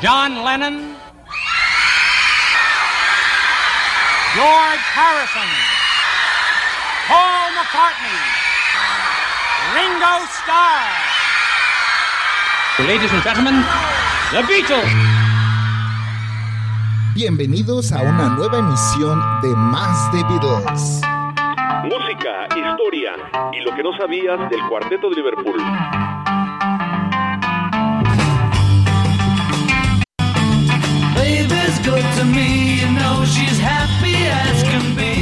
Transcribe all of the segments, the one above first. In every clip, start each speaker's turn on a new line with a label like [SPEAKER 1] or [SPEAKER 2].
[SPEAKER 1] John Lennon, George Harrison, Paul McCartney, Ringo Starr. Ladies and gentlemen, the Beatles.
[SPEAKER 2] Bienvenidos a una nueva emisión de Más de Beatles.
[SPEAKER 3] Música, historia y lo que no sabías del cuarteto de Liverpool.
[SPEAKER 4] Baby's good to me, you know she's happy as can be,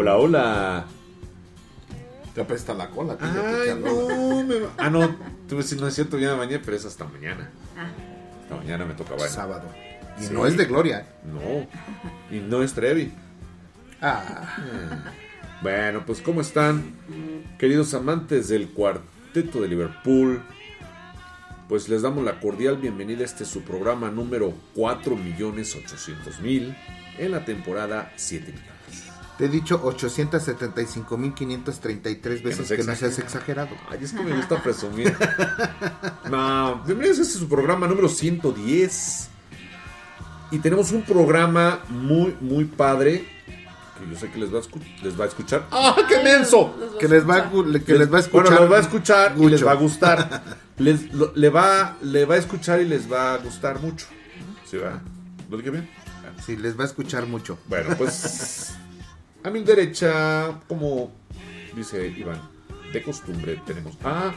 [SPEAKER 5] Hola, hola.
[SPEAKER 6] Te apesta la cola. tío,
[SPEAKER 5] Ay, no, me... Ah, no, tú ves si no es cierto, ya me bañé, pero es hasta mañana. Hasta mañana me toca bañar.
[SPEAKER 6] Sábado. Y
[SPEAKER 5] Sí.
[SPEAKER 6] no es de Gloria.
[SPEAKER 5] No, y no es Trevi.
[SPEAKER 6] Ah,
[SPEAKER 5] Bueno, pues ¿cómo están, queridos amantes del cuarteto de Liverpool? Pues les damos la cordial bienvenida a este su programa número 4.800.000 en la temporada 7 millones.
[SPEAKER 6] Te he dicho 875.533 veces que no seas
[SPEAKER 5] exagera.
[SPEAKER 6] exagerado.
[SPEAKER 5] Ay, es que me gusta presumir. no, bienvenidos a este su programa número 110. Y tenemos un programa muy, muy padre. Que yo sé que les va a, escu- les va a escuchar. ¡Ah, qué menso!
[SPEAKER 6] Que les va, a que les va a escuchar.
[SPEAKER 5] Bueno, les va a escuchar y les va a gustar. Les, lo- le, va, le va a escuchar y les va a gustar mucho. ¿Sí, va? ¿Lo dije bien?
[SPEAKER 6] Sí, les va a escuchar mucho.
[SPEAKER 5] Bueno, pues a mi derecha, como dice Iván, de costumbre tenemos a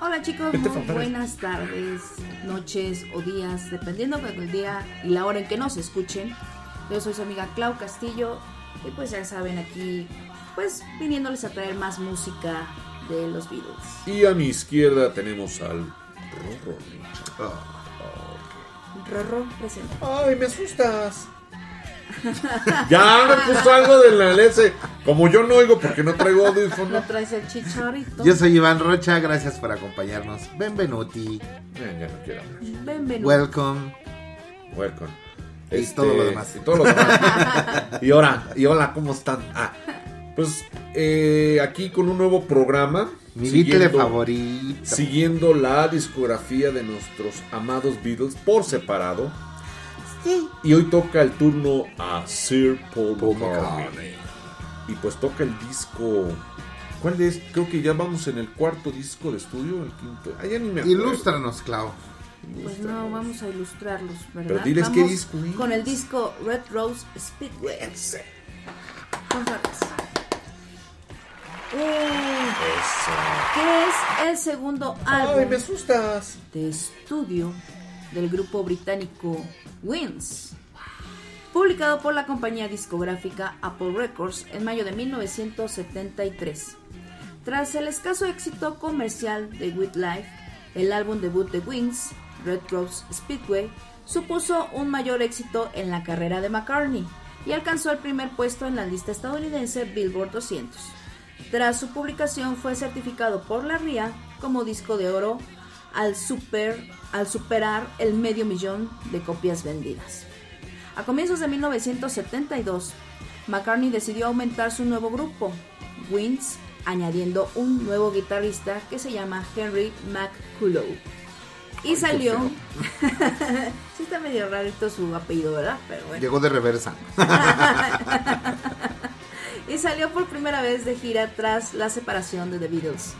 [SPEAKER 7] Hola chicos, muy buenas tardes, noches o días, dependiendo del día y la hora en que nos escuchen. Yo soy su amiga Clau Castillo y pues ya saben aquí, pues viniéndoles a traer más música de los Beatles.
[SPEAKER 5] y a mi izquierda tenemos al Rorro.
[SPEAKER 6] Ah,
[SPEAKER 7] Rorro presente.
[SPEAKER 5] Ay, me asustas. Ya me puso algo de la LS. Como yo no oigo porque no traigo
[SPEAKER 7] ¿No
[SPEAKER 5] audífono.
[SPEAKER 7] traes el chicharito?
[SPEAKER 6] Yo soy Iván Rocha, gracias por acompañarnos. Benvenuti,
[SPEAKER 5] Eh, ya no quiero hablar.
[SPEAKER 7] Bienvenido.
[SPEAKER 6] welcome.
[SPEAKER 5] Welcome.
[SPEAKER 6] Y todo lo demás.
[SPEAKER 5] Y todo lo demás. y ahora, y hola, ¿cómo están? Ah, pues eh, aquí con un nuevo programa.
[SPEAKER 6] Mi
[SPEAKER 5] siguiendo-
[SPEAKER 6] Beatle favorito.
[SPEAKER 5] Siguiendo la discografía de nuestros amados Beatles por separado. Y hoy toca el turno a Sir Paul,
[SPEAKER 6] Paul
[SPEAKER 5] McCartney.
[SPEAKER 6] McCartney.
[SPEAKER 5] Y pues toca el disco. ¿Cuál es? Creo que ya vamos en el cuarto disco de estudio, el quinto. Ah, ya ni me acuerdo.
[SPEAKER 6] Ilústranos, Clau.
[SPEAKER 7] Pues no, vamos a ilustrarlos, ¿verdad?
[SPEAKER 5] Pero diles
[SPEAKER 7] Vamos
[SPEAKER 5] qué disco es.
[SPEAKER 7] Con el disco Red Rose Speedway. Fanfarras. Eh, que es el segundo álbum
[SPEAKER 5] Ay, me asustas.
[SPEAKER 7] de estudio del grupo británico Wins, publicado por la compañía discográfica Apple Records en mayo de 1973. Tras el escaso éxito comercial de With Life, El álbum debut de Wings, Red Rose Speedway, supuso un mayor éxito en la carrera de McCartney y alcanzó el primer puesto en la lista estadounidense Billboard 200. Tras su publicación fue certificado por la RIA como disco de oro al, super, al superar el medio millón de copias vendidas. A comienzos de 1972, McCartney decidió aumentar su nuevo grupo, Wings, añadiendo un nuevo guitarrista que se llama Henry McCullough. Y salió. sí, está medio rarito su apellido, ¿verdad? Pero bueno.
[SPEAKER 6] Llegó de reversa.
[SPEAKER 7] y salió por primera vez de gira tras la separación de The Beatles.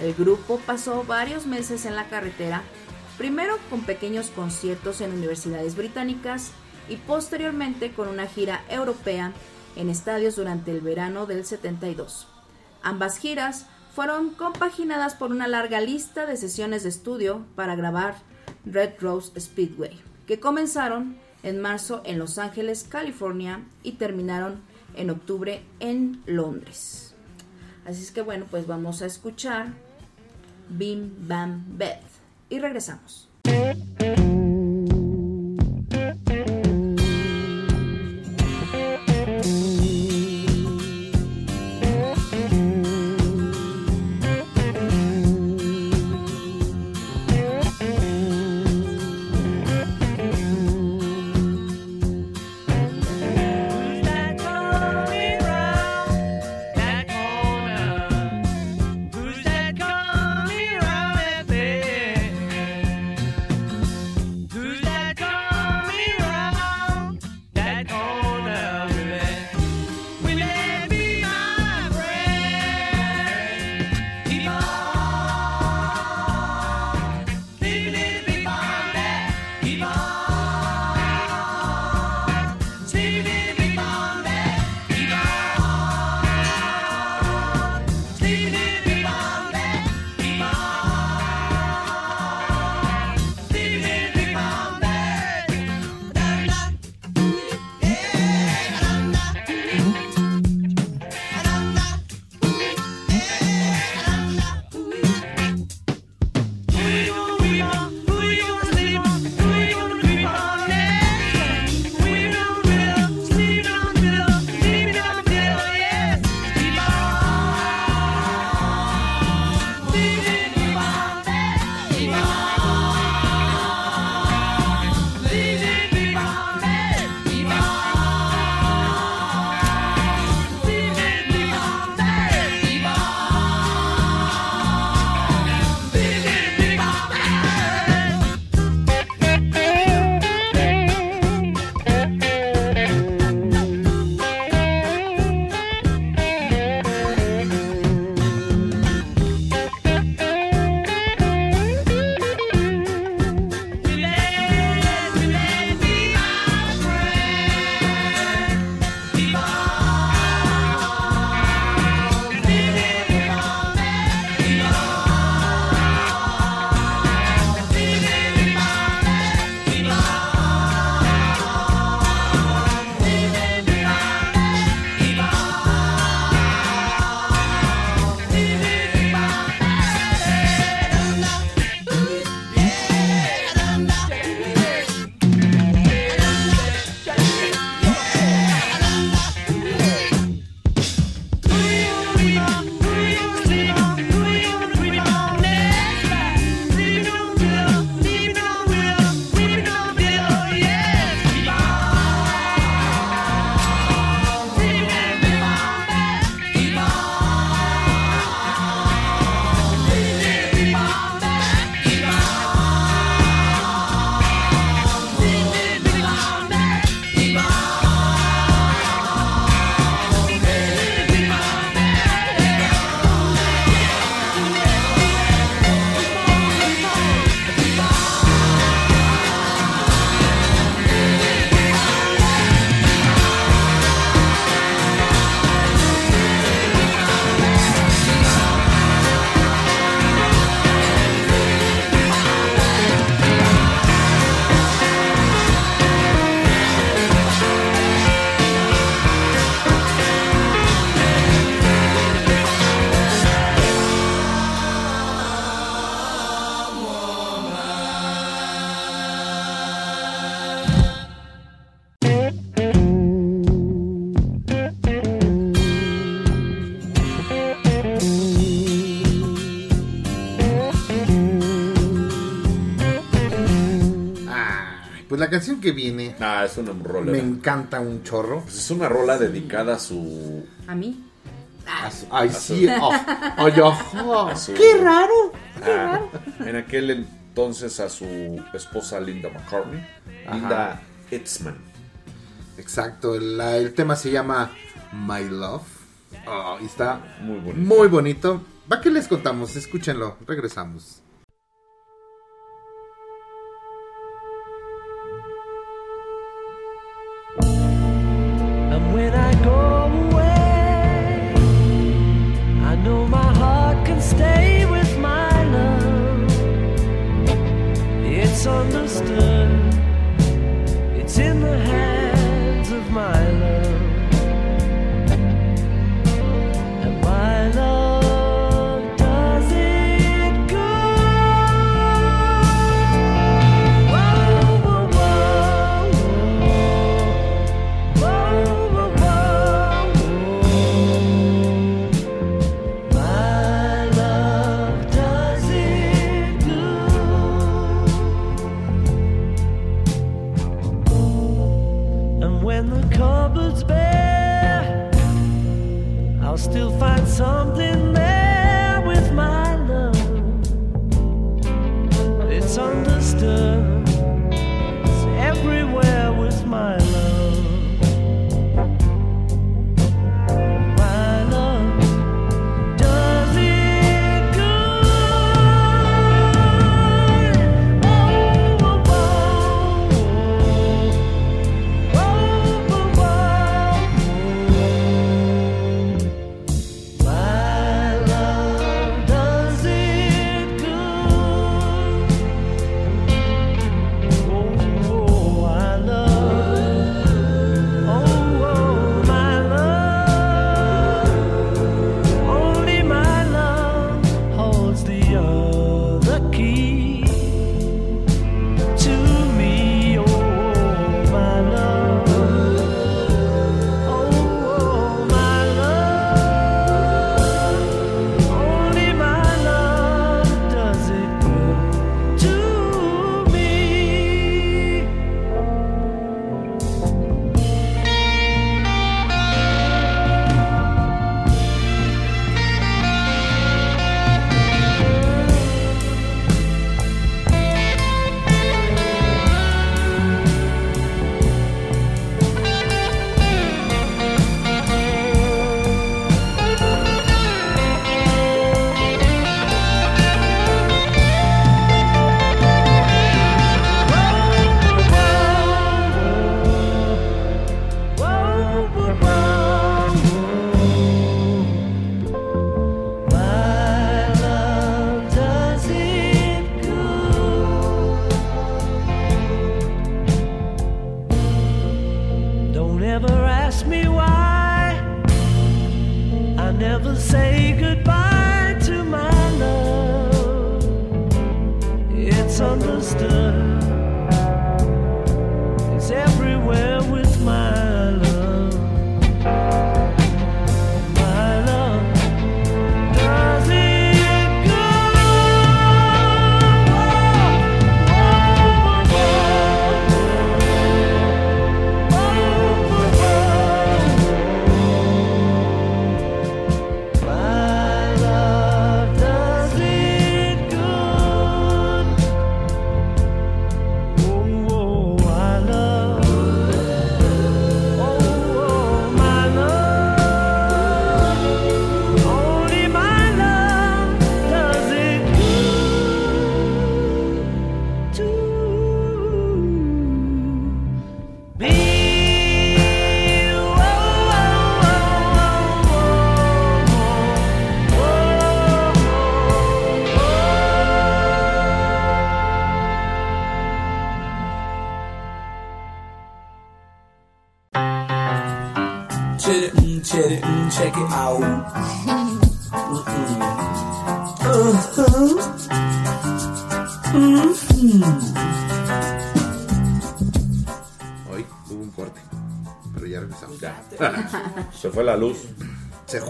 [SPEAKER 7] El grupo pasó varios meses en la carretera, primero con pequeños conciertos en universidades británicas y posteriormente con una gira europea en estadios durante el verano del 72. Ambas giras fueron compaginadas por una larga lista de sesiones de estudio para grabar Red Rose Speedway, que comenzaron en marzo en Los Ángeles, California y terminaron en octubre en Londres. Así es que bueno, pues vamos a escuchar Bim Bam Beth y regresamos.
[SPEAKER 4] canción que viene.
[SPEAKER 5] Ah, es una rola.
[SPEAKER 4] Me encanta un chorro.
[SPEAKER 5] Pues es una rola sí. dedicada a su.
[SPEAKER 7] A mí.
[SPEAKER 4] Ah, Ay, sí. Oh, oh.
[SPEAKER 5] ¡Qué raro!
[SPEAKER 4] ¡Qué ah,
[SPEAKER 5] raro! En aquel entonces a su esposa Linda McCartney. Linda Etzman.
[SPEAKER 4] Exacto. El, el, tema se llama My Love. Oh, y está
[SPEAKER 5] muy bonito.
[SPEAKER 4] muy bonito. ¿Va que les contamos? Escúchenlo. Regresamos.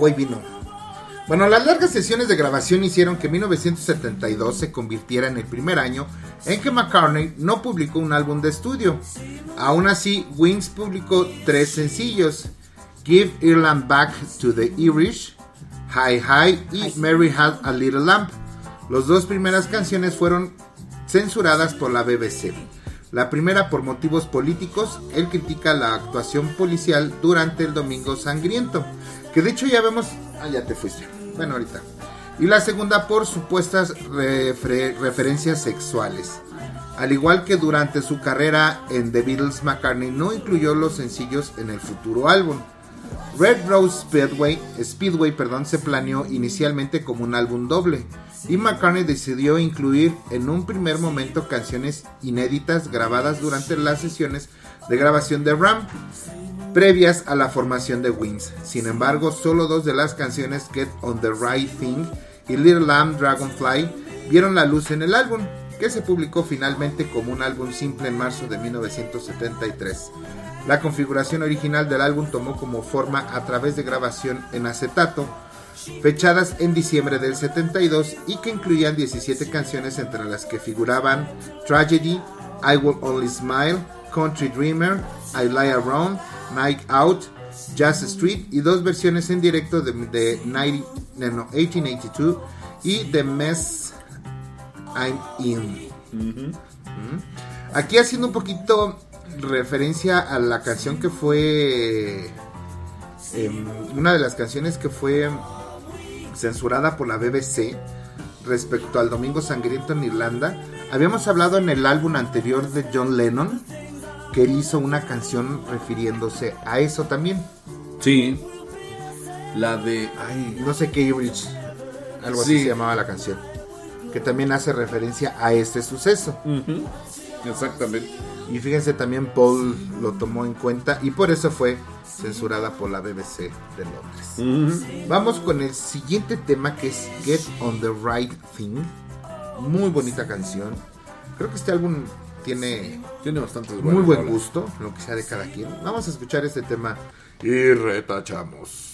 [SPEAKER 4] Guay vino.
[SPEAKER 6] Bueno, las largas sesiones de grabación hicieron que 1972 se convirtiera en el primer año en que McCartney no publicó un álbum de estudio. Aún así, Wings publicó tres sencillos: Give Ireland Back to the Irish, Hi Hi y Mary Had a Little Lamb. Las dos primeras canciones fueron censuradas por la BBC. La primera por motivos políticos, él critica la actuación policial durante el Domingo Sangriento que de hecho ya vemos... Ah, ya te fuiste. Bueno, ahorita. Y la segunda por supuestas refer- referencias sexuales. Al igual que durante su carrera en The Beatles, McCartney no incluyó los sencillos en el futuro álbum. Red Rose Speedway, Speedway perdón, se planeó inicialmente como un álbum doble y McCartney decidió incluir en un primer momento canciones inéditas grabadas durante las sesiones de grabación de Ram previas a la formación de Wings. Sin embargo, solo dos de las canciones Get on the Right Thing y Little Lamb Dragonfly vieron la luz en el álbum, que se publicó finalmente como un álbum simple en marzo de 1973. La configuración original del álbum tomó como forma a través de grabación en acetato, fechadas en diciembre del 72 y que incluían 17 canciones entre las que figuraban Tragedy, I Will Only Smile, Country Dreamer, I Lie Around, Night Out, Jazz Street y dos versiones en directo de, de 90 no, 1882 y The Mess I'm In. Aquí haciendo un poquito referencia a la canción que fue em, una de las canciones que fue censurada por la BBC respecto al Domingo Sangriento en Irlanda. Habíamos hablado en el álbum anterior de John Lennon que él hizo una canción refiriéndose a eso también.
[SPEAKER 5] Sí. La de. Ay,
[SPEAKER 6] No sé qué Irish, algo
[SPEAKER 5] Sí.
[SPEAKER 6] así se llamaba la canción. Que también hace referencia a este suceso.
[SPEAKER 5] Exactamente.
[SPEAKER 6] Y fíjense también Paul lo tomó en cuenta y por eso fue censurada por la BBC de Londres. Vamos con el siguiente tema que es Get on the Right Thing. Muy bonita canción. Creo que este álbum tiene
[SPEAKER 5] Tiene bastantes
[SPEAKER 6] muy buen
[SPEAKER 5] rolas.
[SPEAKER 6] gusto, lo que sea de cada quien. Vamos a escuchar este tema y retachamos.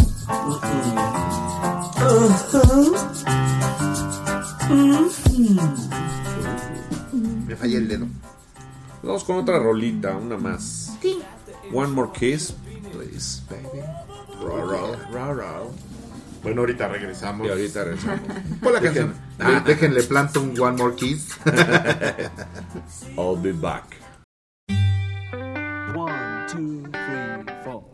[SPEAKER 6] Me fallé el dedo.
[SPEAKER 5] Vamos con otra rolita, una más.
[SPEAKER 7] Sí.
[SPEAKER 5] One more kiss, please, baby. Ra, ra, ra.
[SPEAKER 8] Bueno, ahorita regresamos.
[SPEAKER 5] Y ahorita regresamos.
[SPEAKER 6] Pon la canción.
[SPEAKER 5] Ah.
[SPEAKER 6] Déjenle planto un One More Kiss.
[SPEAKER 5] I'll be back.
[SPEAKER 4] One, two, three, four.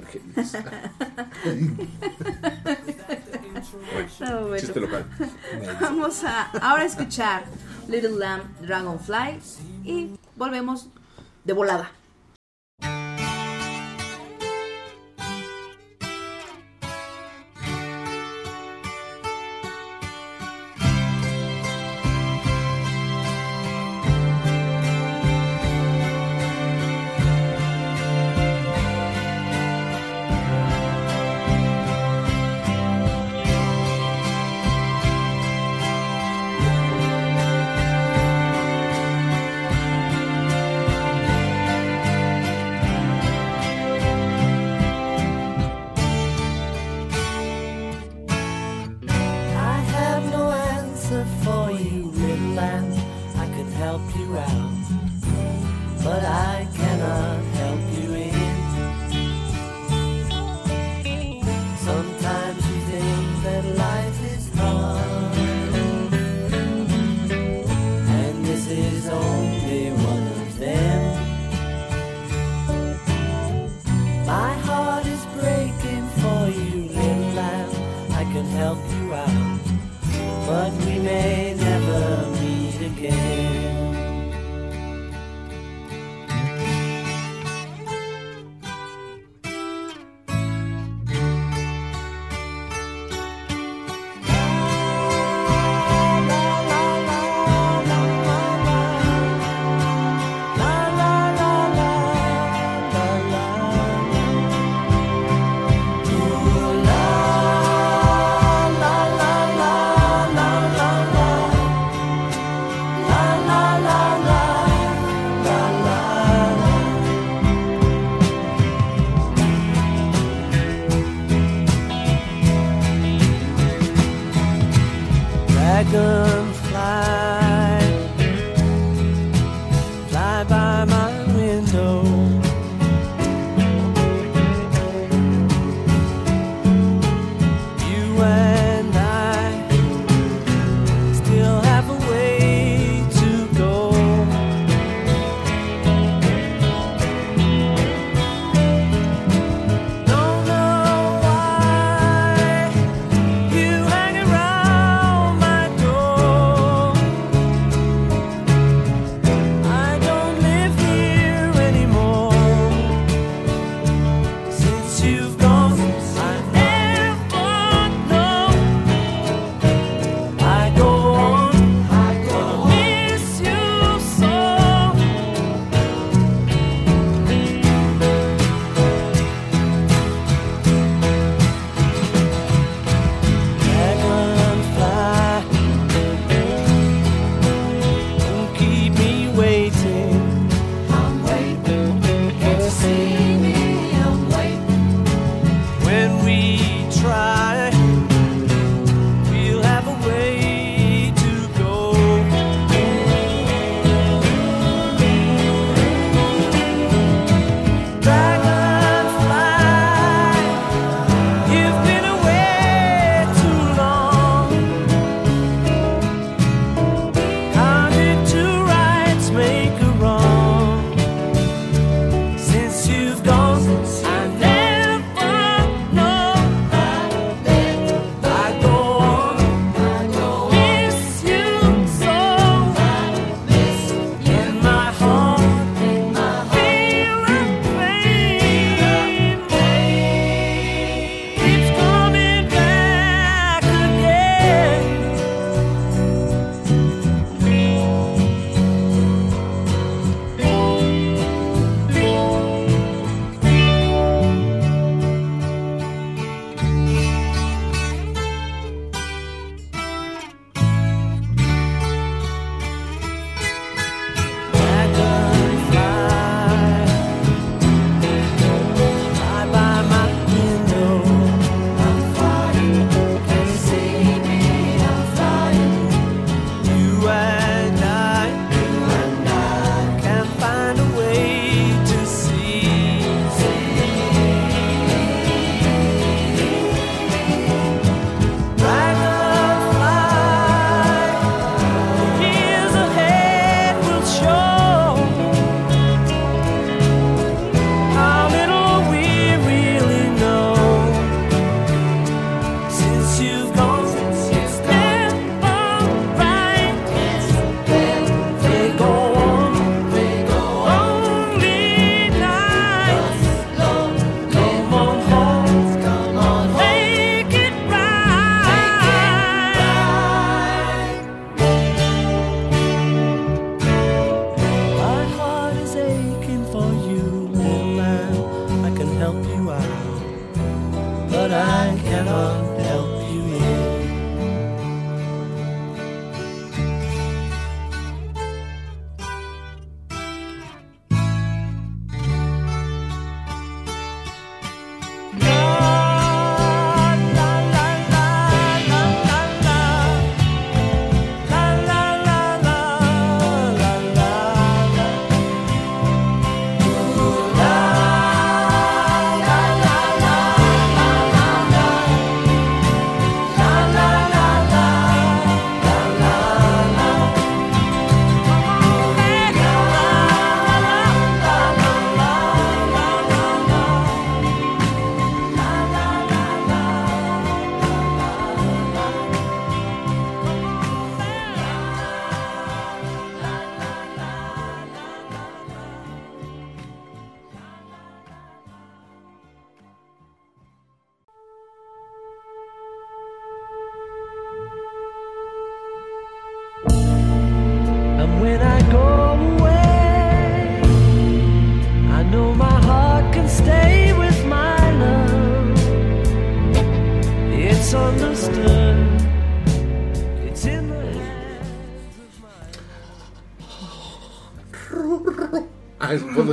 [SPEAKER 5] Hola, Jorge Luis.
[SPEAKER 7] No, bueno.
[SPEAKER 5] Chiste local.
[SPEAKER 7] Vamos a ahora escuchar Little Lamb Dragonfly y volvemos de volada.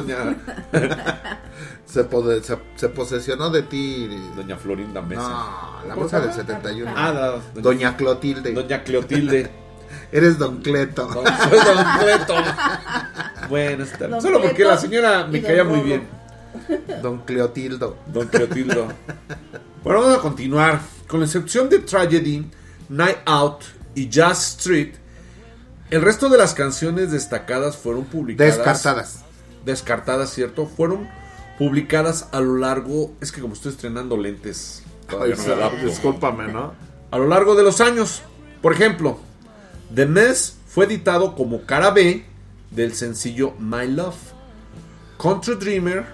[SPEAKER 5] Doña,
[SPEAKER 6] Se, pode- se, se posesionó de ti.
[SPEAKER 5] doña Florinda Mesa.
[SPEAKER 6] No, la moza del 71.
[SPEAKER 5] Ah, no, doña,
[SPEAKER 6] Doña Clotilde.
[SPEAKER 5] doña Cleotilde.
[SPEAKER 6] Eres Don Cleto.
[SPEAKER 5] No, soy Don Cleto. Bueno, está-
[SPEAKER 7] Don
[SPEAKER 5] solo porque
[SPEAKER 7] Cleto
[SPEAKER 5] la señora me caía muy bien.
[SPEAKER 6] Don Cleotildo.
[SPEAKER 5] Don Cleotildo. bueno, vamos a continuar. Con la excepción de Tragedy, Night Out y Jazz Street, el resto de las canciones destacadas fueron publicadas.
[SPEAKER 6] Descartadas.
[SPEAKER 5] Descartadas, ¿cierto? Fueron publicadas a lo largo. Es que como estoy estrenando lentes,
[SPEAKER 6] Ay,
[SPEAKER 5] no adapto.
[SPEAKER 8] Discúlpame, ¿no?
[SPEAKER 5] A lo largo de los años. Por ejemplo, The Mess fue editado como cara B del sencillo My Love. Country Dreamer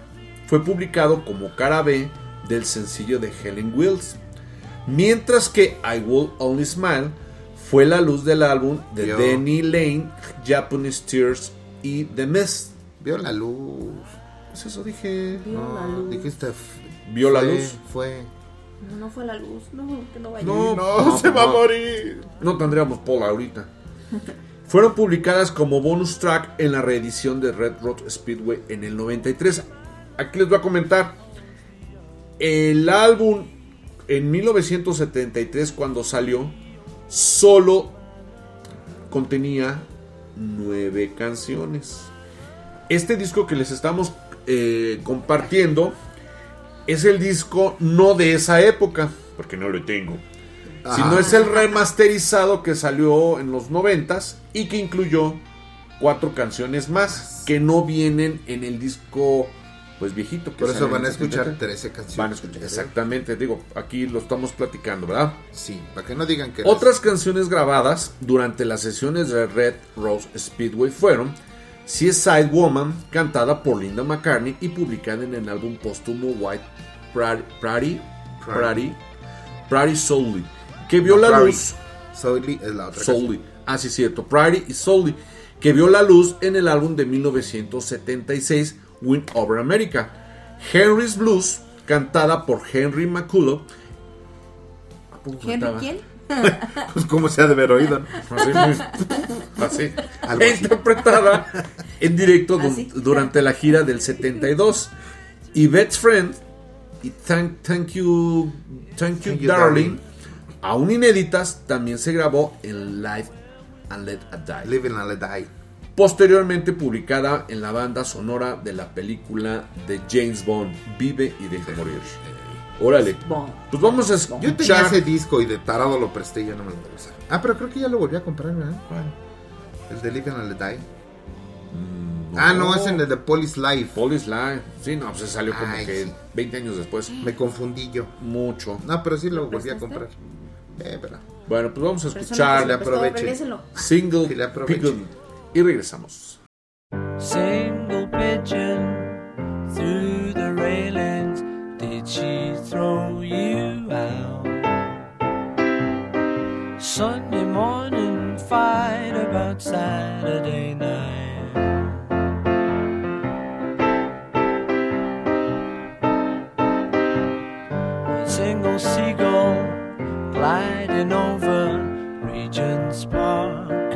[SPEAKER 5] fue publicado como cara B del sencillo de Helen Wills. Mientras que I Will Only Smile fue la luz del álbum de
[SPEAKER 6] Yo.
[SPEAKER 5] Danny Lane, Japanese Tears y The Mess.
[SPEAKER 6] Vio la luz.
[SPEAKER 5] Pues eso dije.
[SPEAKER 7] Vio la
[SPEAKER 6] No,
[SPEAKER 7] luz.
[SPEAKER 6] dijiste. f-
[SPEAKER 5] Vio la
[SPEAKER 6] fue-
[SPEAKER 5] luz.
[SPEAKER 6] Fue.
[SPEAKER 7] No, no fue la luz. No, que no vaya.
[SPEAKER 5] No,
[SPEAKER 8] No, se va a morir.
[SPEAKER 5] No tendríamos Paul ahorita. Fueron publicadas como bonus track en la reedición de Red Road Speedway en el 93. Aquí les voy a comentar. El álbum en 1973 cuando salió solo contenía nueve canciones. Este disco que les estamos eh, compartiendo es el disco no de esa época, porque no lo tengo sino es el remasterizado que salió en los noventas y que incluyó cuatro canciones más que no vienen en el disco pues viejito. que
[SPEAKER 6] Por eso van a escuchar
[SPEAKER 5] 73.
[SPEAKER 6] 13 canciones.
[SPEAKER 5] Van a escuchar, exactamente, digo, aquí lo estamos platicando, ¿verdad?
[SPEAKER 6] Sí, para que no digan que.
[SPEAKER 5] Otras canciones grabadas durante las sesiones de Red Rose Speedway fueron Seaside Woman, cantada por Linda McCartney y publicada en el álbum póstumo White Prairie, Prairie, Prairie, Prairie que vio
[SPEAKER 6] No,
[SPEAKER 5] la
[SPEAKER 6] Prairie.
[SPEAKER 5] luz.
[SPEAKER 6] Es la otra.
[SPEAKER 5] Ah, sí, cierto, Prairie y que vio la luz en el álbum de 1976 Win Over America. Henry's Blues, cantada por Henry McCullough. ¿A poco
[SPEAKER 7] ¿Henry
[SPEAKER 5] cantaba?
[SPEAKER 7] quién?
[SPEAKER 6] Pues como se ha de haber oído.
[SPEAKER 5] Así, así.
[SPEAKER 6] Algo así.
[SPEAKER 5] interpretada en directo
[SPEAKER 7] Así.
[SPEAKER 5] durante la gira del 72. Y Best Friend y Thank, thank You, thank you,
[SPEAKER 6] Thank You,
[SPEAKER 5] Darling,
[SPEAKER 6] Darling.
[SPEAKER 5] aún inéditas, también se grabó en Live and Let It Die.
[SPEAKER 6] Living and Let Die.
[SPEAKER 5] Posteriormente publicada en la banda sonora de la película de James Bond, Vive y Deja Morir. Órale. Pues vamos a
[SPEAKER 6] Yo tenía
[SPEAKER 5] escuchar.
[SPEAKER 6] ese disco y de tarado lo presté y ya no me lo voy a usar. Ah, pero creo que ya lo volví a comprar, ¿verdad? El de Living and Let Die. Ah, no, es en el de Police Life.
[SPEAKER 5] Police Line. Sí, no, pues se salió como
[SPEAKER 6] Ay,
[SPEAKER 5] que
[SPEAKER 6] sí.
[SPEAKER 5] 20 años después.
[SPEAKER 6] Me confundí yo.
[SPEAKER 5] Mucho.
[SPEAKER 6] No, pero sí lo volví a comprar. Eh, pero.
[SPEAKER 5] Bueno, pues vamos a escuchar
[SPEAKER 7] que se
[SPEAKER 6] le aproveche.
[SPEAKER 5] Single
[SPEAKER 6] Que le aproveche.
[SPEAKER 5] Pigeon. Y regresamos.
[SPEAKER 4] Single pigeon through the. Did she throw you out? Sunday morning fight about Saturday night. A single seagull gliding over Regent's Park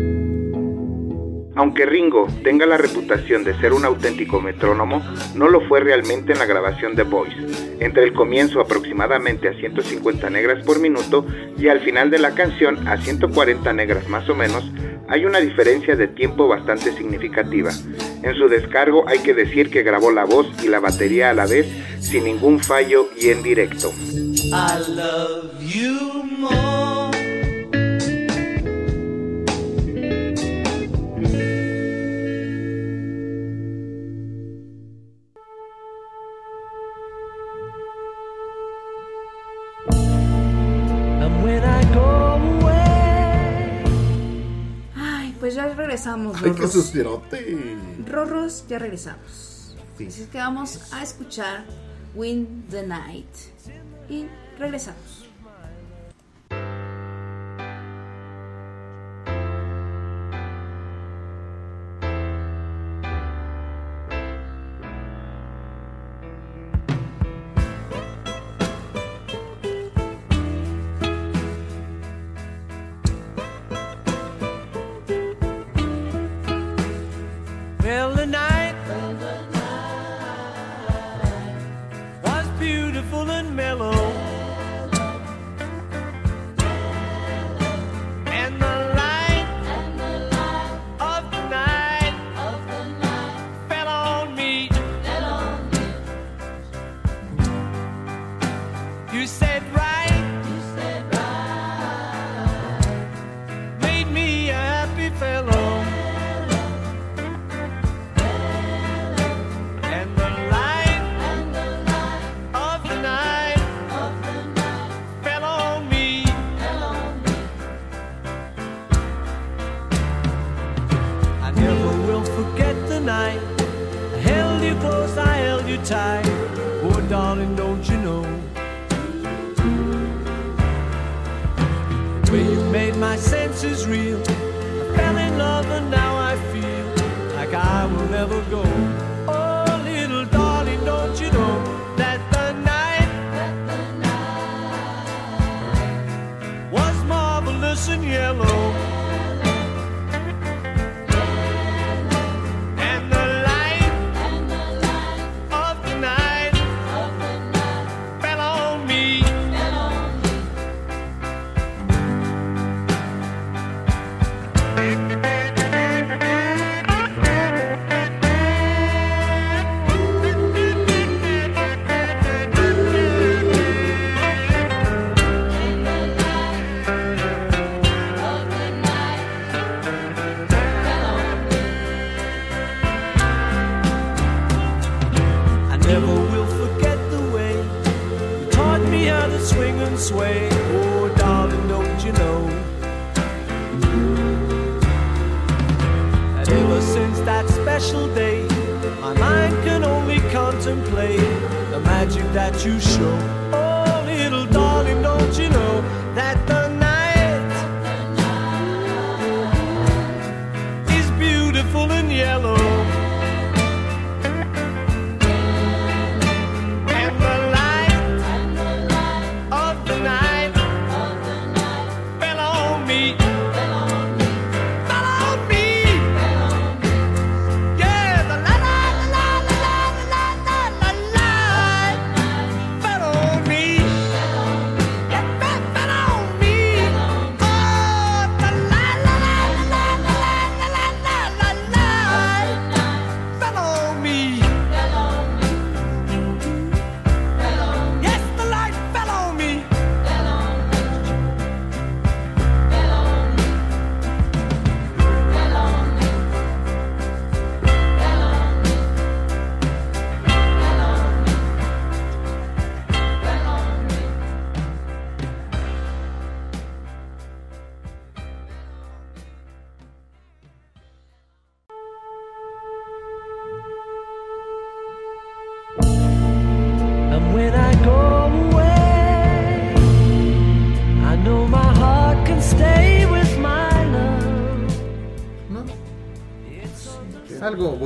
[SPEAKER 9] Aunque Ringo tenga la reputación de ser un auténtico metrónomo, no lo fue realmente en la grabación de Voice. Entre el comienzo aproximadamente a 150 negras por minuto y al final de la canción a 140 negras más o menos, hay una diferencia de tiempo bastante significativa. En su descargo hay que decir que grabó la voz y la batería a la vez sin ningún fallo y en directo.
[SPEAKER 7] I love you more.
[SPEAKER 4] Pues ya regresamos,
[SPEAKER 6] Ay, qué
[SPEAKER 4] Rorros.
[SPEAKER 6] suspirote.
[SPEAKER 4] Rorros, ya regresamos. Así es que vamos a escuchar Win the Night. Y regresamos.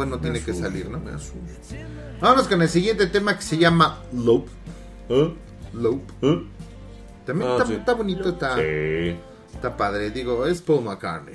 [SPEAKER 4] Bueno
[SPEAKER 5] Me
[SPEAKER 4] tiene que salir, ¿no?
[SPEAKER 5] Me asusta.
[SPEAKER 4] Vámonos con el siguiente tema que se llama
[SPEAKER 5] Lope. ¿Eh?
[SPEAKER 4] Lope.
[SPEAKER 5] ¿Eh?
[SPEAKER 4] También
[SPEAKER 5] Ah,
[SPEAKER 4] está,
[SPEAKER 5] sí.
[SPEAKER 4] está bonito, está,
[SPEAKER 5] Sí.
[SPEAKER 4] está padre. Digo, es Paul McCartney.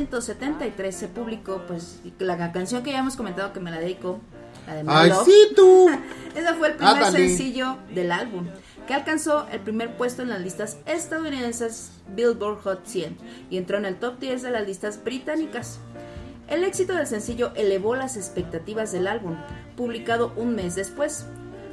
[SPEAKER 7] 1973 se publicó pues la canción que ya hemos comentado que me la dedico. La de
[SPEAKER 6] Ay,
[SPEAKER 7] Love.
[SPEAKER 6] sí, tú.
[SPEAKER 7] Ese fue el primer
[SPEAKER 6] Ándale.
[SPEAKER 7] sencillo del álbum, que alcanzó el primer puesto en las listas estadounidenses Billboard Hot 100 y entró en el top 10 de las listas británicas. El éxito del sencillo elevó las expectativas del álbum, publicado un mes después.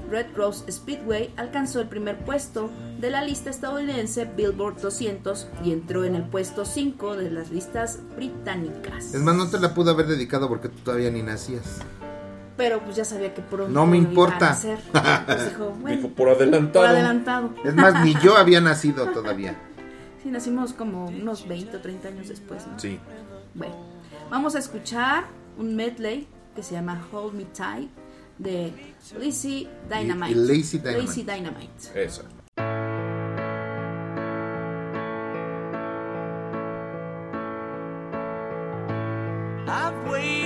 [SPEAKER 7] Red Cross Speedway alcanzó el primer puesto de la lista estadounidense Billboard 200 y entró en el puesto 5 de las listas británicas.
[SPEAKER 6] Es más, no te la pude haber dedicado porque tú todavía ni nacías.
[SPEAKER 7] Pero pues ya sabía que pronto
[SPEAKER 6] No me
[SPEAKER 7] iba a
[SPEAKER 6] importa.
[SPEAKER 7] nacer. Pues dijo, bueno,
[SPEAKER 5] Dijo, por adelantado.
[SPEAKER 7] por adelantado.
[SPEAKER 6] Es más, ni yo había nacido todavía.
[SPEAKER 7] Sí, nacimos como unos 20 o 30 años después, ¿no?
[SPEAKER 5] Sí.
[SPEAKER 7] Bueno, vamos a escuchar un medley que se llama Hold Me Tight de Lazy Dynamite.
[SPEAKER 6] Lazy Dynamite.
[SPEAKER 7] Lazy Dynamite.
[SPEAKER 5] Esa.
[SPEAKER 4] I've waited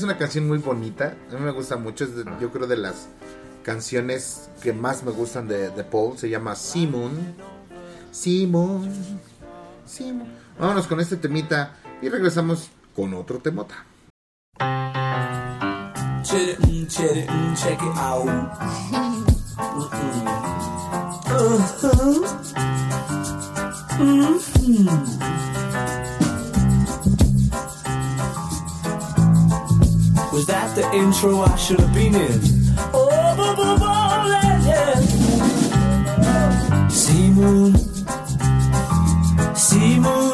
[SPEAKER 6] es una canción muy bonita. A mí me gusta mucho. Es yo creo de las canciones que más me gustan de, Paul. Se llama Simon. Simon. Simon. Vámonos con este temita y regresamos con otro temota.
[SPEAKER 4] Was that the intro I should have been in? Oh, boom, boom, boom, legend. Sea moon, sea moon.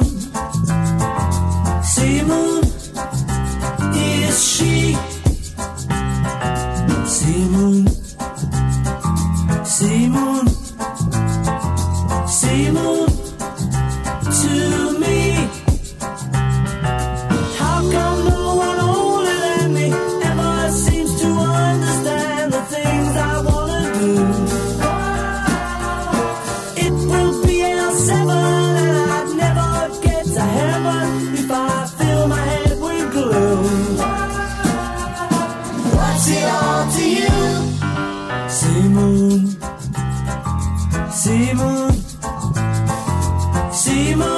[SPEAKER 4] Simon, Simon.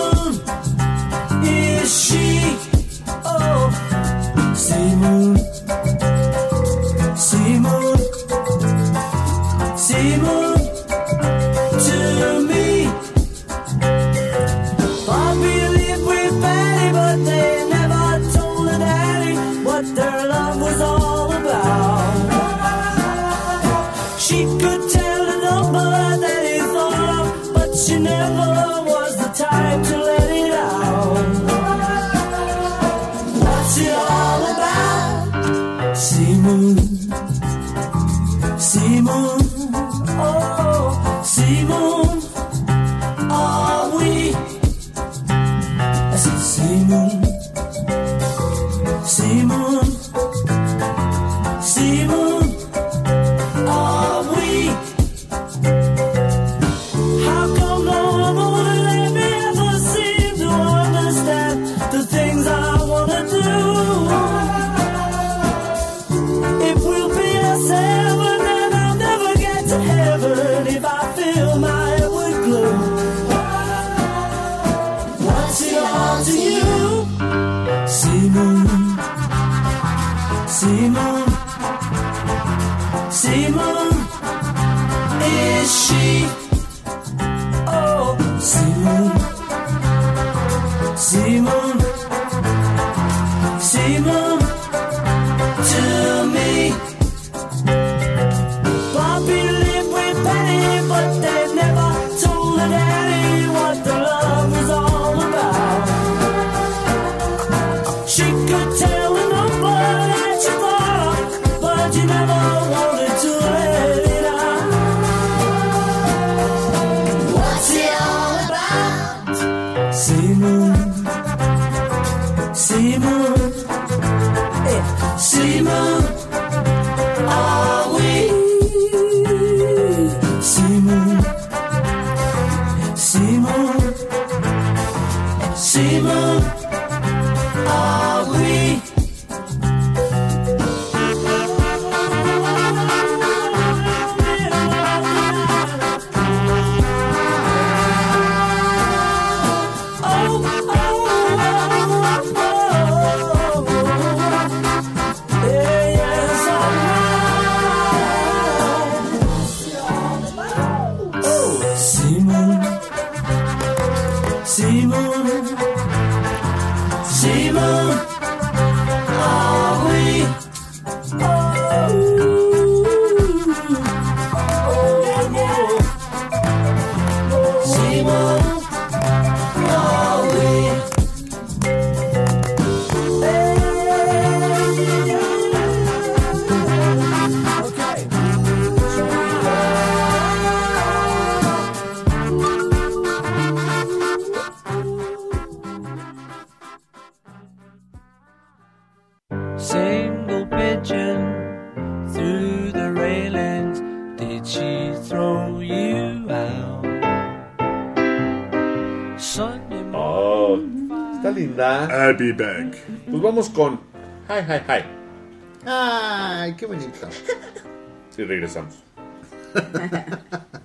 [SPEAKER 4] Vamos con Hi, hi, hi.
[SPEAKER 6] Ay, qué bonito.
[SPEAKER 4] Y regresamos.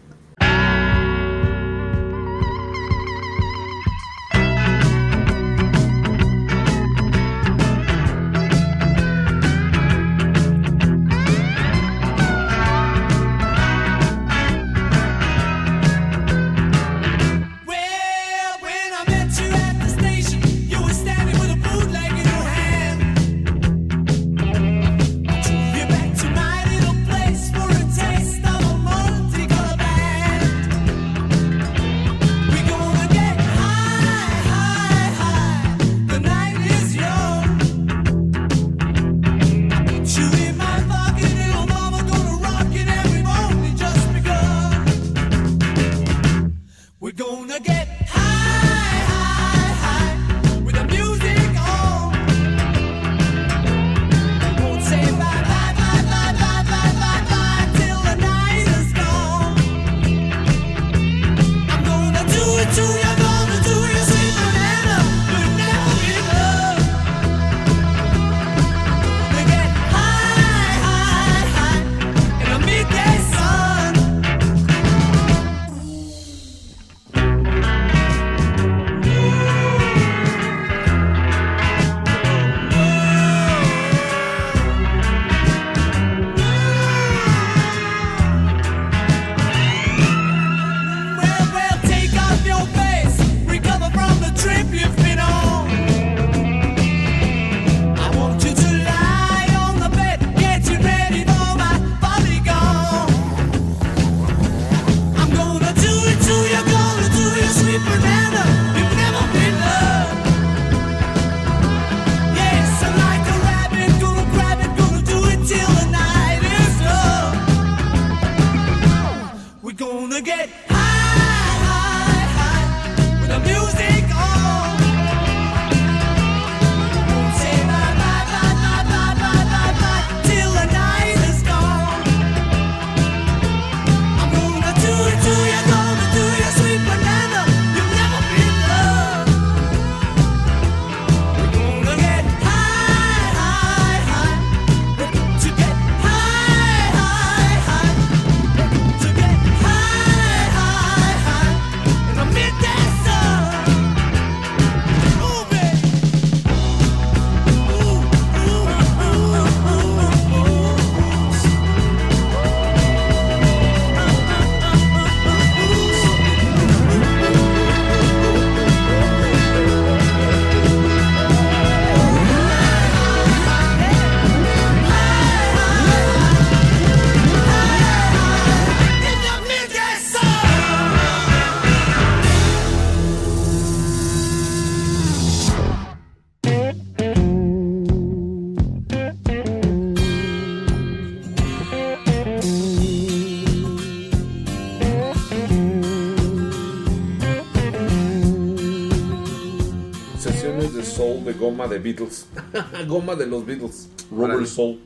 [SPEAKER 4] goma de Beatles. goma de los Beatles. Rubber. Soul.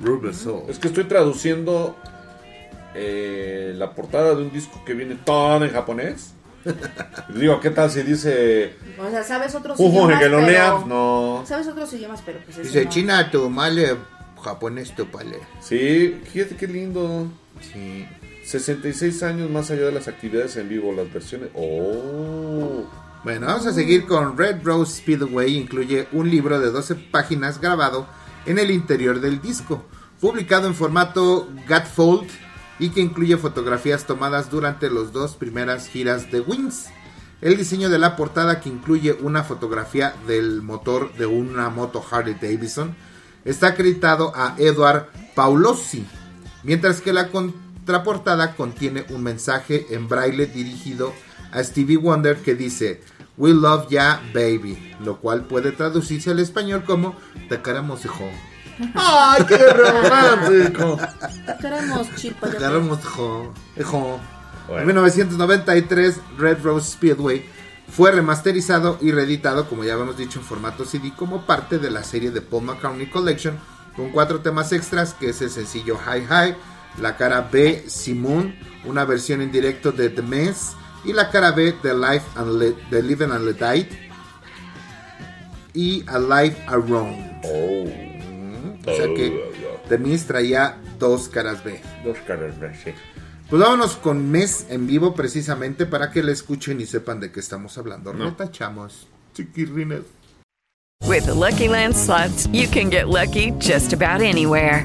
[SPEAKER 6] Rubber Soul.
[SPEAKER 4] Es que estoy traduciendo eh, la portada de un disco que viene todo en japonés. Digo, ¿qué tal si dice
[SPEAKER 7] O sea, ¿sabes otros idiomas?
[SPEAKER 4] que lo
[SPEAKER 7] pero-
[SPEAKER 4] lea? No.
[SPEAKER 7] ¿Sabes otros idiomas? Pero pues
[SPEAKER 6] Dice
[SPEAKER 7] no.
[SPEAKER 6] China tu male, japonés tu pale.
[SPEAKER 4] Sí, fíjate qué lindo. Sí. 66 años más allá de las actividades en vivo, las versiones. Oh.
[SPEAKER 6] Bueno, vamos a seguir con Red Rose Speedway. Incluye un libro de 12 páginas grabado en el interior del disco, publicado en formato Gatfold y que incluye fotografías tomadas durante las dos primeras giras de Wings. El diseño de la portada, que incluye una fotografía del motor de una moto Harley Davidson, está acreditado a Edward Paulosi, mientras que la contraportada contiene un mensaje en braille dirigido a Stevie Wonder que dice We love ya baby, lo cual puede traducirse al español como Te queremos hijo.
[SPEAKER 4] ¡Ay, qué romántico!
[SPEAKER 7] Te queremos, chilpa.
[SPEAKER 6] Te queremos hijo. hijo. En 1993, Red Rose Speedway fue remasterizado y reeditado, como ya habíamos dicho, en formato CD como parte de la serie de Paul McCartney Collection, con cuatro temas extras, que es el sencillo High High, la cara B, Simone, una versión en directo de The Mess Y la cara B, The Life and Le- The Living and the Died. Y A Life Around.
[SPEAKER 5] Oh.
[SPEAKER 6] O sea que The Mist traía dos caras B.
[SPEAKER 5] Dos caras B, sí.
[SPEAKER 6] Pues vámonos con Mes en vivo precisamente para que le escuchen y sepan de qué estamos hablando.
[SPEAKER 5] No.
[SPEAKER 6] Retachamos, chiquirrines.
[SPEAKER 10] With the Lucky Land slots, you can get lucky just about anywhere.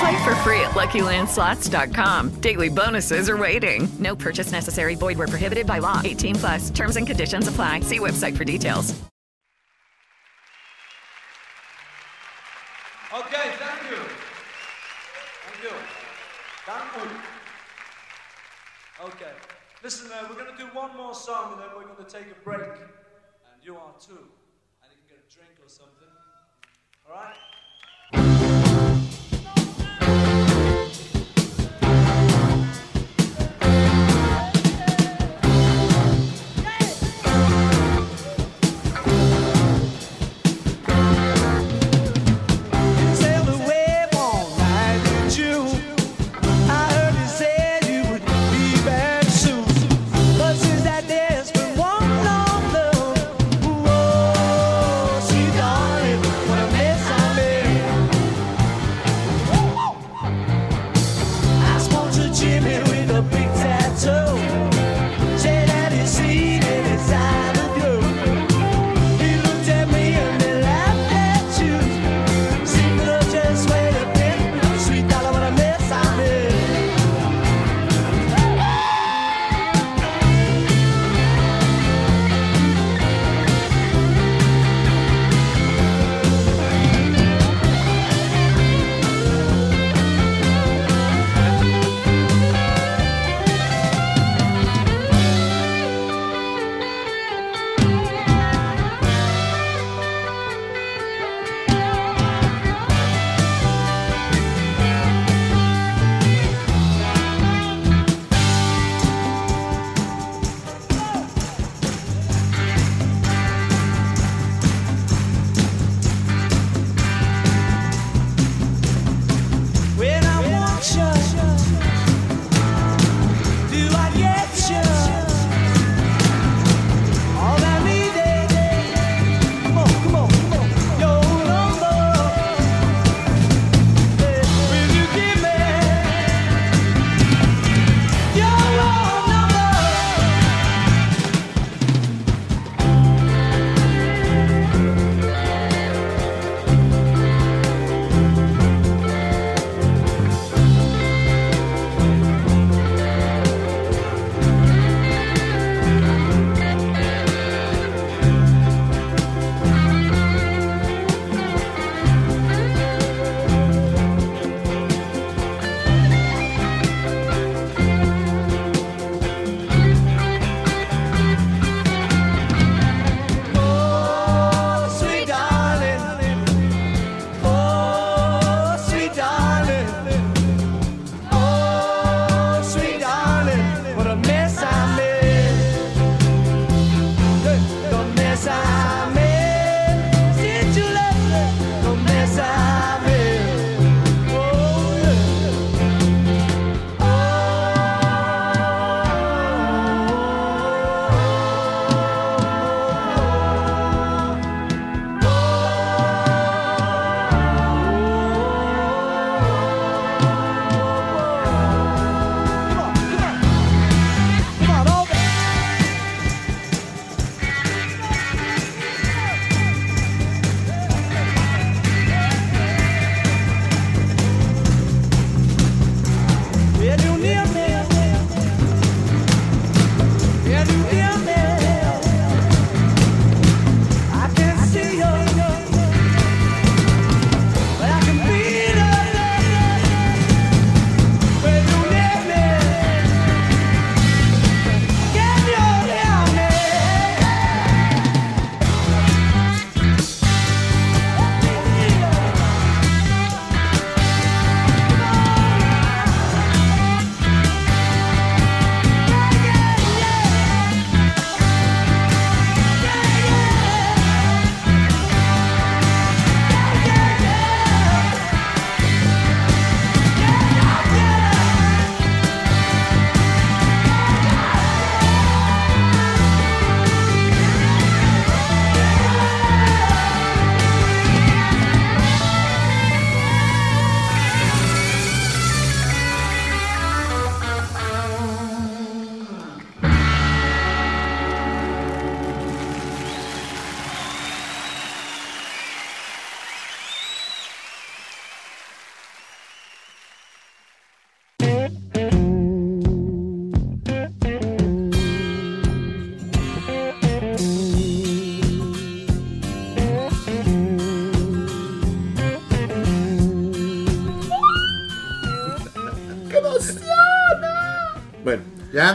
[SPEAKER 10] Play for free at LuckyLandSlots.com. Daily bonuses are waiting. No purchase necessary. Void where prohibited by law. 18 plus. Terms and conditions apply. See website for details.
[SPEAKER 4] Okay, thank you. Thank you. Thank you. Okay. Listen, uh, we're going to do one more song and then we're going to take a break. And you are too. And you can get a drink or something. All right?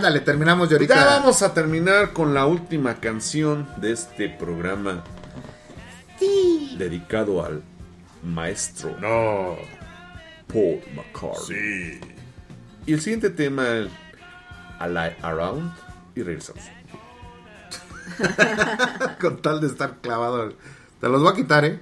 [SPEAKER 11] Ándale, terminamos de ahorita.
[SPEAKER 5] Ya vamos a terminar con la última canción de este programa. Sí. Dedicado al maestro.
[SPEAKER 8] No.
[SPEAKER 5] Paul McCartney. Sí. Y el siguiente tema, A Light Around, y regresamos.
[SPEAKER 11] con tal de estar clavado. Te los voy a quitar, ¿eh?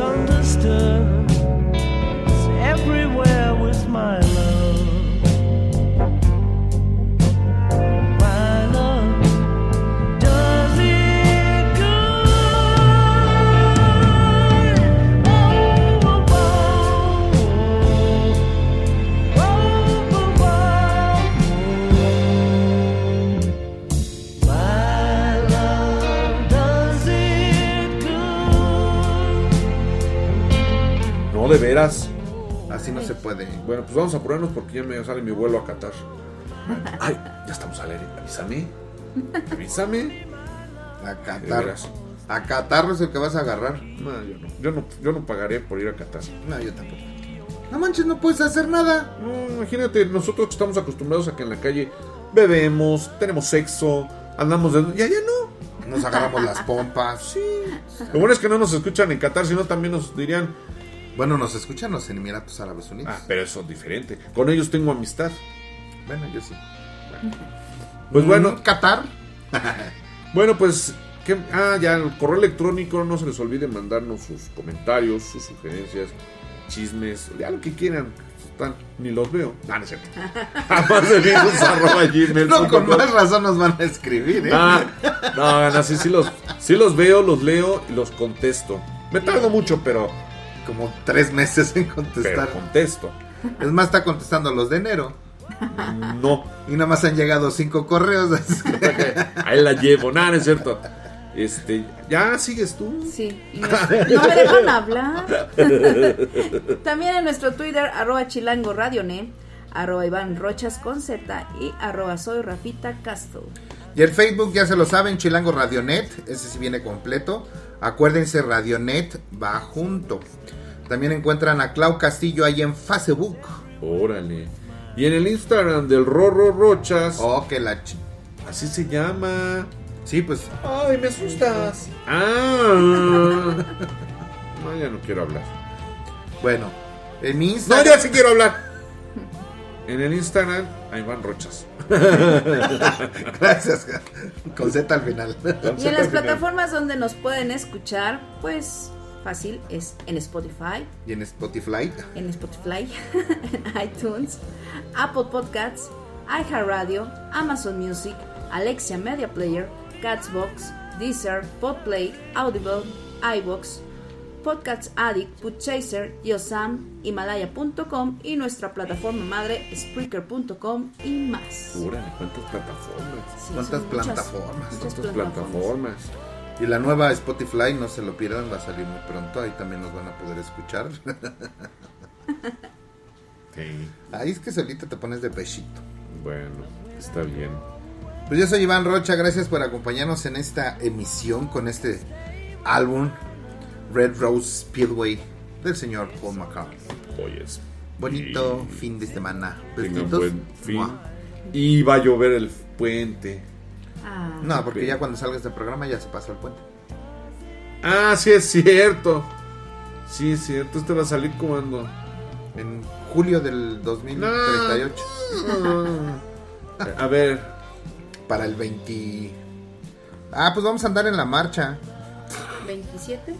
[SPEAKER 5] understood. De veras.
[SPEAKER 6] Así no se puede.
[SPEAKER 5] Bueno, pues vamos a apurarnos porque ya me sale mi vuelo a Qatar. Ay, ya estamos al aire. Avísame. Avísame.
[SPEAKER 6] A Qatar. A Qatar es el que vas a agarrar.
[SPEAKER 5] No, yo no. Yo no, yo no pagaré por ir a Qatar.
[SPEAKER 6] No, yo tampoco. No manches, no puedes hacer nada.
[SPEAKER 5] No, imagínate, nosotros que estamos acostumbrados a que en la calle bebemos, tenemos sexo, andamos de... Y allá no.
[SPEAKER 6] Nos agarramos las pompas.
[SPEAKER 5] Sí. Lo bueno es que no nos escuchan en Qatar, sino también nos dirían...
[SPEAKER 6] Bueno, nos escuchan los Emiratos Árabes Unidos.
[SPEAKER 5] Ah, pero eso es diferente. Con ellos tengo amistad.
[SPEAKER 6] Bueno, yo sí.
[SPEAKER 5] Pues bueno,
[SPEAKER 6] Mm, Qatar.
[SPEAKER 5] Bueno, pues, ¿qué? ah, ya, el correo electrónico, no se les olvide mandarnos sus comentarios, sus sugerencias, chismes, ya lo que quieran. Ni los veo. Ah, no es cierto. Gmail
[SPEAKER 6] No, con más razón nos van a escribir, ¿eh?
[SPEAKER 5] Ah, no, no, sí, sí los, sí los veo, los leo y los contesto. Me tardo mucho, pero,
[SPEAKER 6] Como tres meses en
[SPEAKER 5] pero
[SPEAKER 6] contestar.
[SPEAKER 5] contesto.
[SPEAKER 6] Es más, está contestando los de enero.
[SPEAKER 5] No,
[SPEAKER 6] Y nada más han llegado cinco correos. así que-
[SPEAKER 5] ahí la llevo. Nada, no es cierto. Este, ya sigues tú.
[SPEAKER 7] Sí, no me dejan hablar. También en nuestro Twitter, arroba chilango radionet, arroba Iván Rochas con Z y arroba soy Rafita Castro.
[SPEAKER 6] Y el Facebook, ya se lo saben, Chilango Radionet. Ese sí viene completo. Acuérdense, Radionet va junto. También encuentran a Clau Castillo ahí en Facebook.
[SPEAKER 5] Órale. Y en el Instagram del Rorro Rochas.
[SPEAKER 6] Oh, que la ch-
[SPEAKER 5] Así se llama.
[SPEAKER 6] Sí, pues.
[SPEAKER 5] Ay, me asustas. Ah. No, ya no quiero hablar.
[SPEAKER 6] Bueno, en mi
[SPEAKER 5] No,
[SPEAKER 6] Instagram.
[SPEAKER 5] ya sí quiero hablar. En el Instagram, ahí van Rochas.
[SPEAKER 6] Gracias. Con Z al final.
[SPEAKER 7] Y en las plataformas donde nos pueden escuchar, pues fácil, es en Spotify,
[SPEAKER 6] Y en Spotify.
[SPEAKER 7] en Spotify, en iTunes, Apple Podcasts, iHeartRadio, Amazon Music, Alexia Media Player, Catsbox, Deezer, Podplay, Audible, iBox, Podcasts Addict, Podchaser, Yosam, Himalaya.com y nuestra plataforma madre Spreaker.com y más.
[SPEAKER 5] Órale, ¿cuántas plataformas?
[SPEAKER 7] Sí,
[SPEAKER 6] ¿Cuántas plataformas?
[SPEAKER 7] muchas
[SPEAKER 5] ¿Cuántas plataformas?
[SPEAKER 6] Y la nueva Spotify, no se lo pierdan, va a salir muy pronto. Ahí también nos van a poder escuchar.
[SPEAKER 5] Sí.
[SPEAKER 6] Ahí es que solito te pones de pechito.
[SPEAKER 5] Bueno, está bien.
[SPEAKER 6] Pues yo soy Iván Rocha, gracias por acompañarnos en esta emisión con este álbum Red Rose Speedway del señor Paul McCartney.
[SPEAKER 5] Oyes.
[SPEAKER 6] Bonito
[SPEAKER 5] Y
[SPEAKER 6] fin de semana.
[SPEAKER 5] Tengan
[SPEAKER 6] Besitos.
[SPEAKER 5] buen fin.
[SPEAKER 6] Mua.
[SPEAKER 5] Y va a llover el puente.
[SPEAKER 7] Ah,
[SPEAKER 6] No, porque ya cuando salga este programa ya se pasa el puente.
[SPEAKER 5] Ah, sí es cierto. Sí es cierto. Este va a salir cuando.
[SPEAKER 6] En julio del 2038.
[SPEAKER 5] A ver.
[SPEAKER 6] Para el 20... Ah, pues vamos a andar en la marcha.
[SPEAKER 7] 27.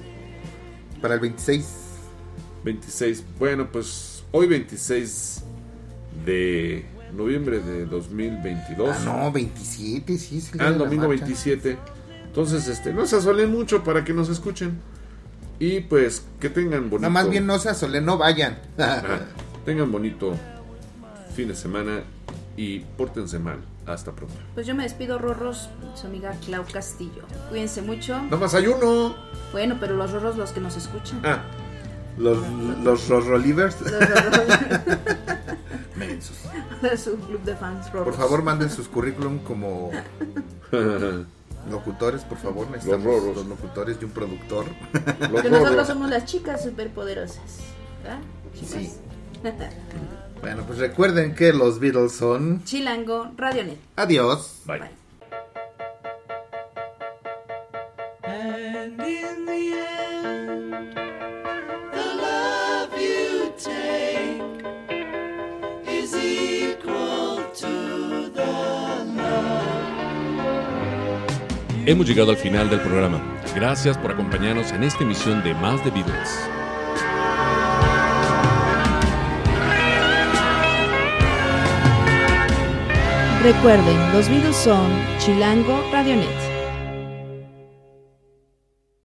[SPEAKER 6] Para el 26.
[SPEAKER 5] 26. Bueno, pues hoy 26 de noviembre de 2022.
[SPEAKER 6] Ah, no, 27, sí, es el
[SPEAKER 5] Ah, domingo
[SPEAKER 6] marcha.
[SPEAKER 5] 27. Entonces, este, no se asolen mucho para que nos escuchen. Y pues que tengan bonito.
[SPEAKER 6] No, más bien no se asolen, no vayan.
[SPEAKER 5] Tengan bonito fin de semana y pórtense mal. Hasta pronto.
[SPEAKER 7] Pues yo me despido, Rorros, su amiga Clau Castillo. Cuídense mucho.
[SPEAKER 5] No más hay uno.
[SPEAKER 7] Bueno, pero los Rorros los que nos escuchan.
[SPEAKER 5] Ah,
[SPEAKER 6] Los, los.
[SPEAKER 7] Los Rorros
[SPEAKER 6] Mensos.
[SPEAKER 7] de su club de fans, Rorros.
[SPEAKER 6] Por favor, manden sus currículum como locutores, por favor. Necesitamos
[SPEAKER 5] Los Rorros.
[SPEAKER 6] los locutores y un productor.
[SPEAKER 5] los
[SPEAKER 7] Que nosotros somos las chicas superpoderosas. ¿Verdad? Chicas.
[SPEAKER 6] Sí. Bueno, pues recuerden que los Beatles son...
[SPEAKER 7] Chilango Radionet.
[SPEAKER 6] Adiós.
[SPEAKER 5] Bye.
[SPEAKER 12] Love.
[SPEAKER 13] Hemos llegado al final del programa. Gracias por acompañarnos en esta emisión de Más de Beatles.
[SPEAKER 7] Recuerden, los Beatles son Chilango Radionet.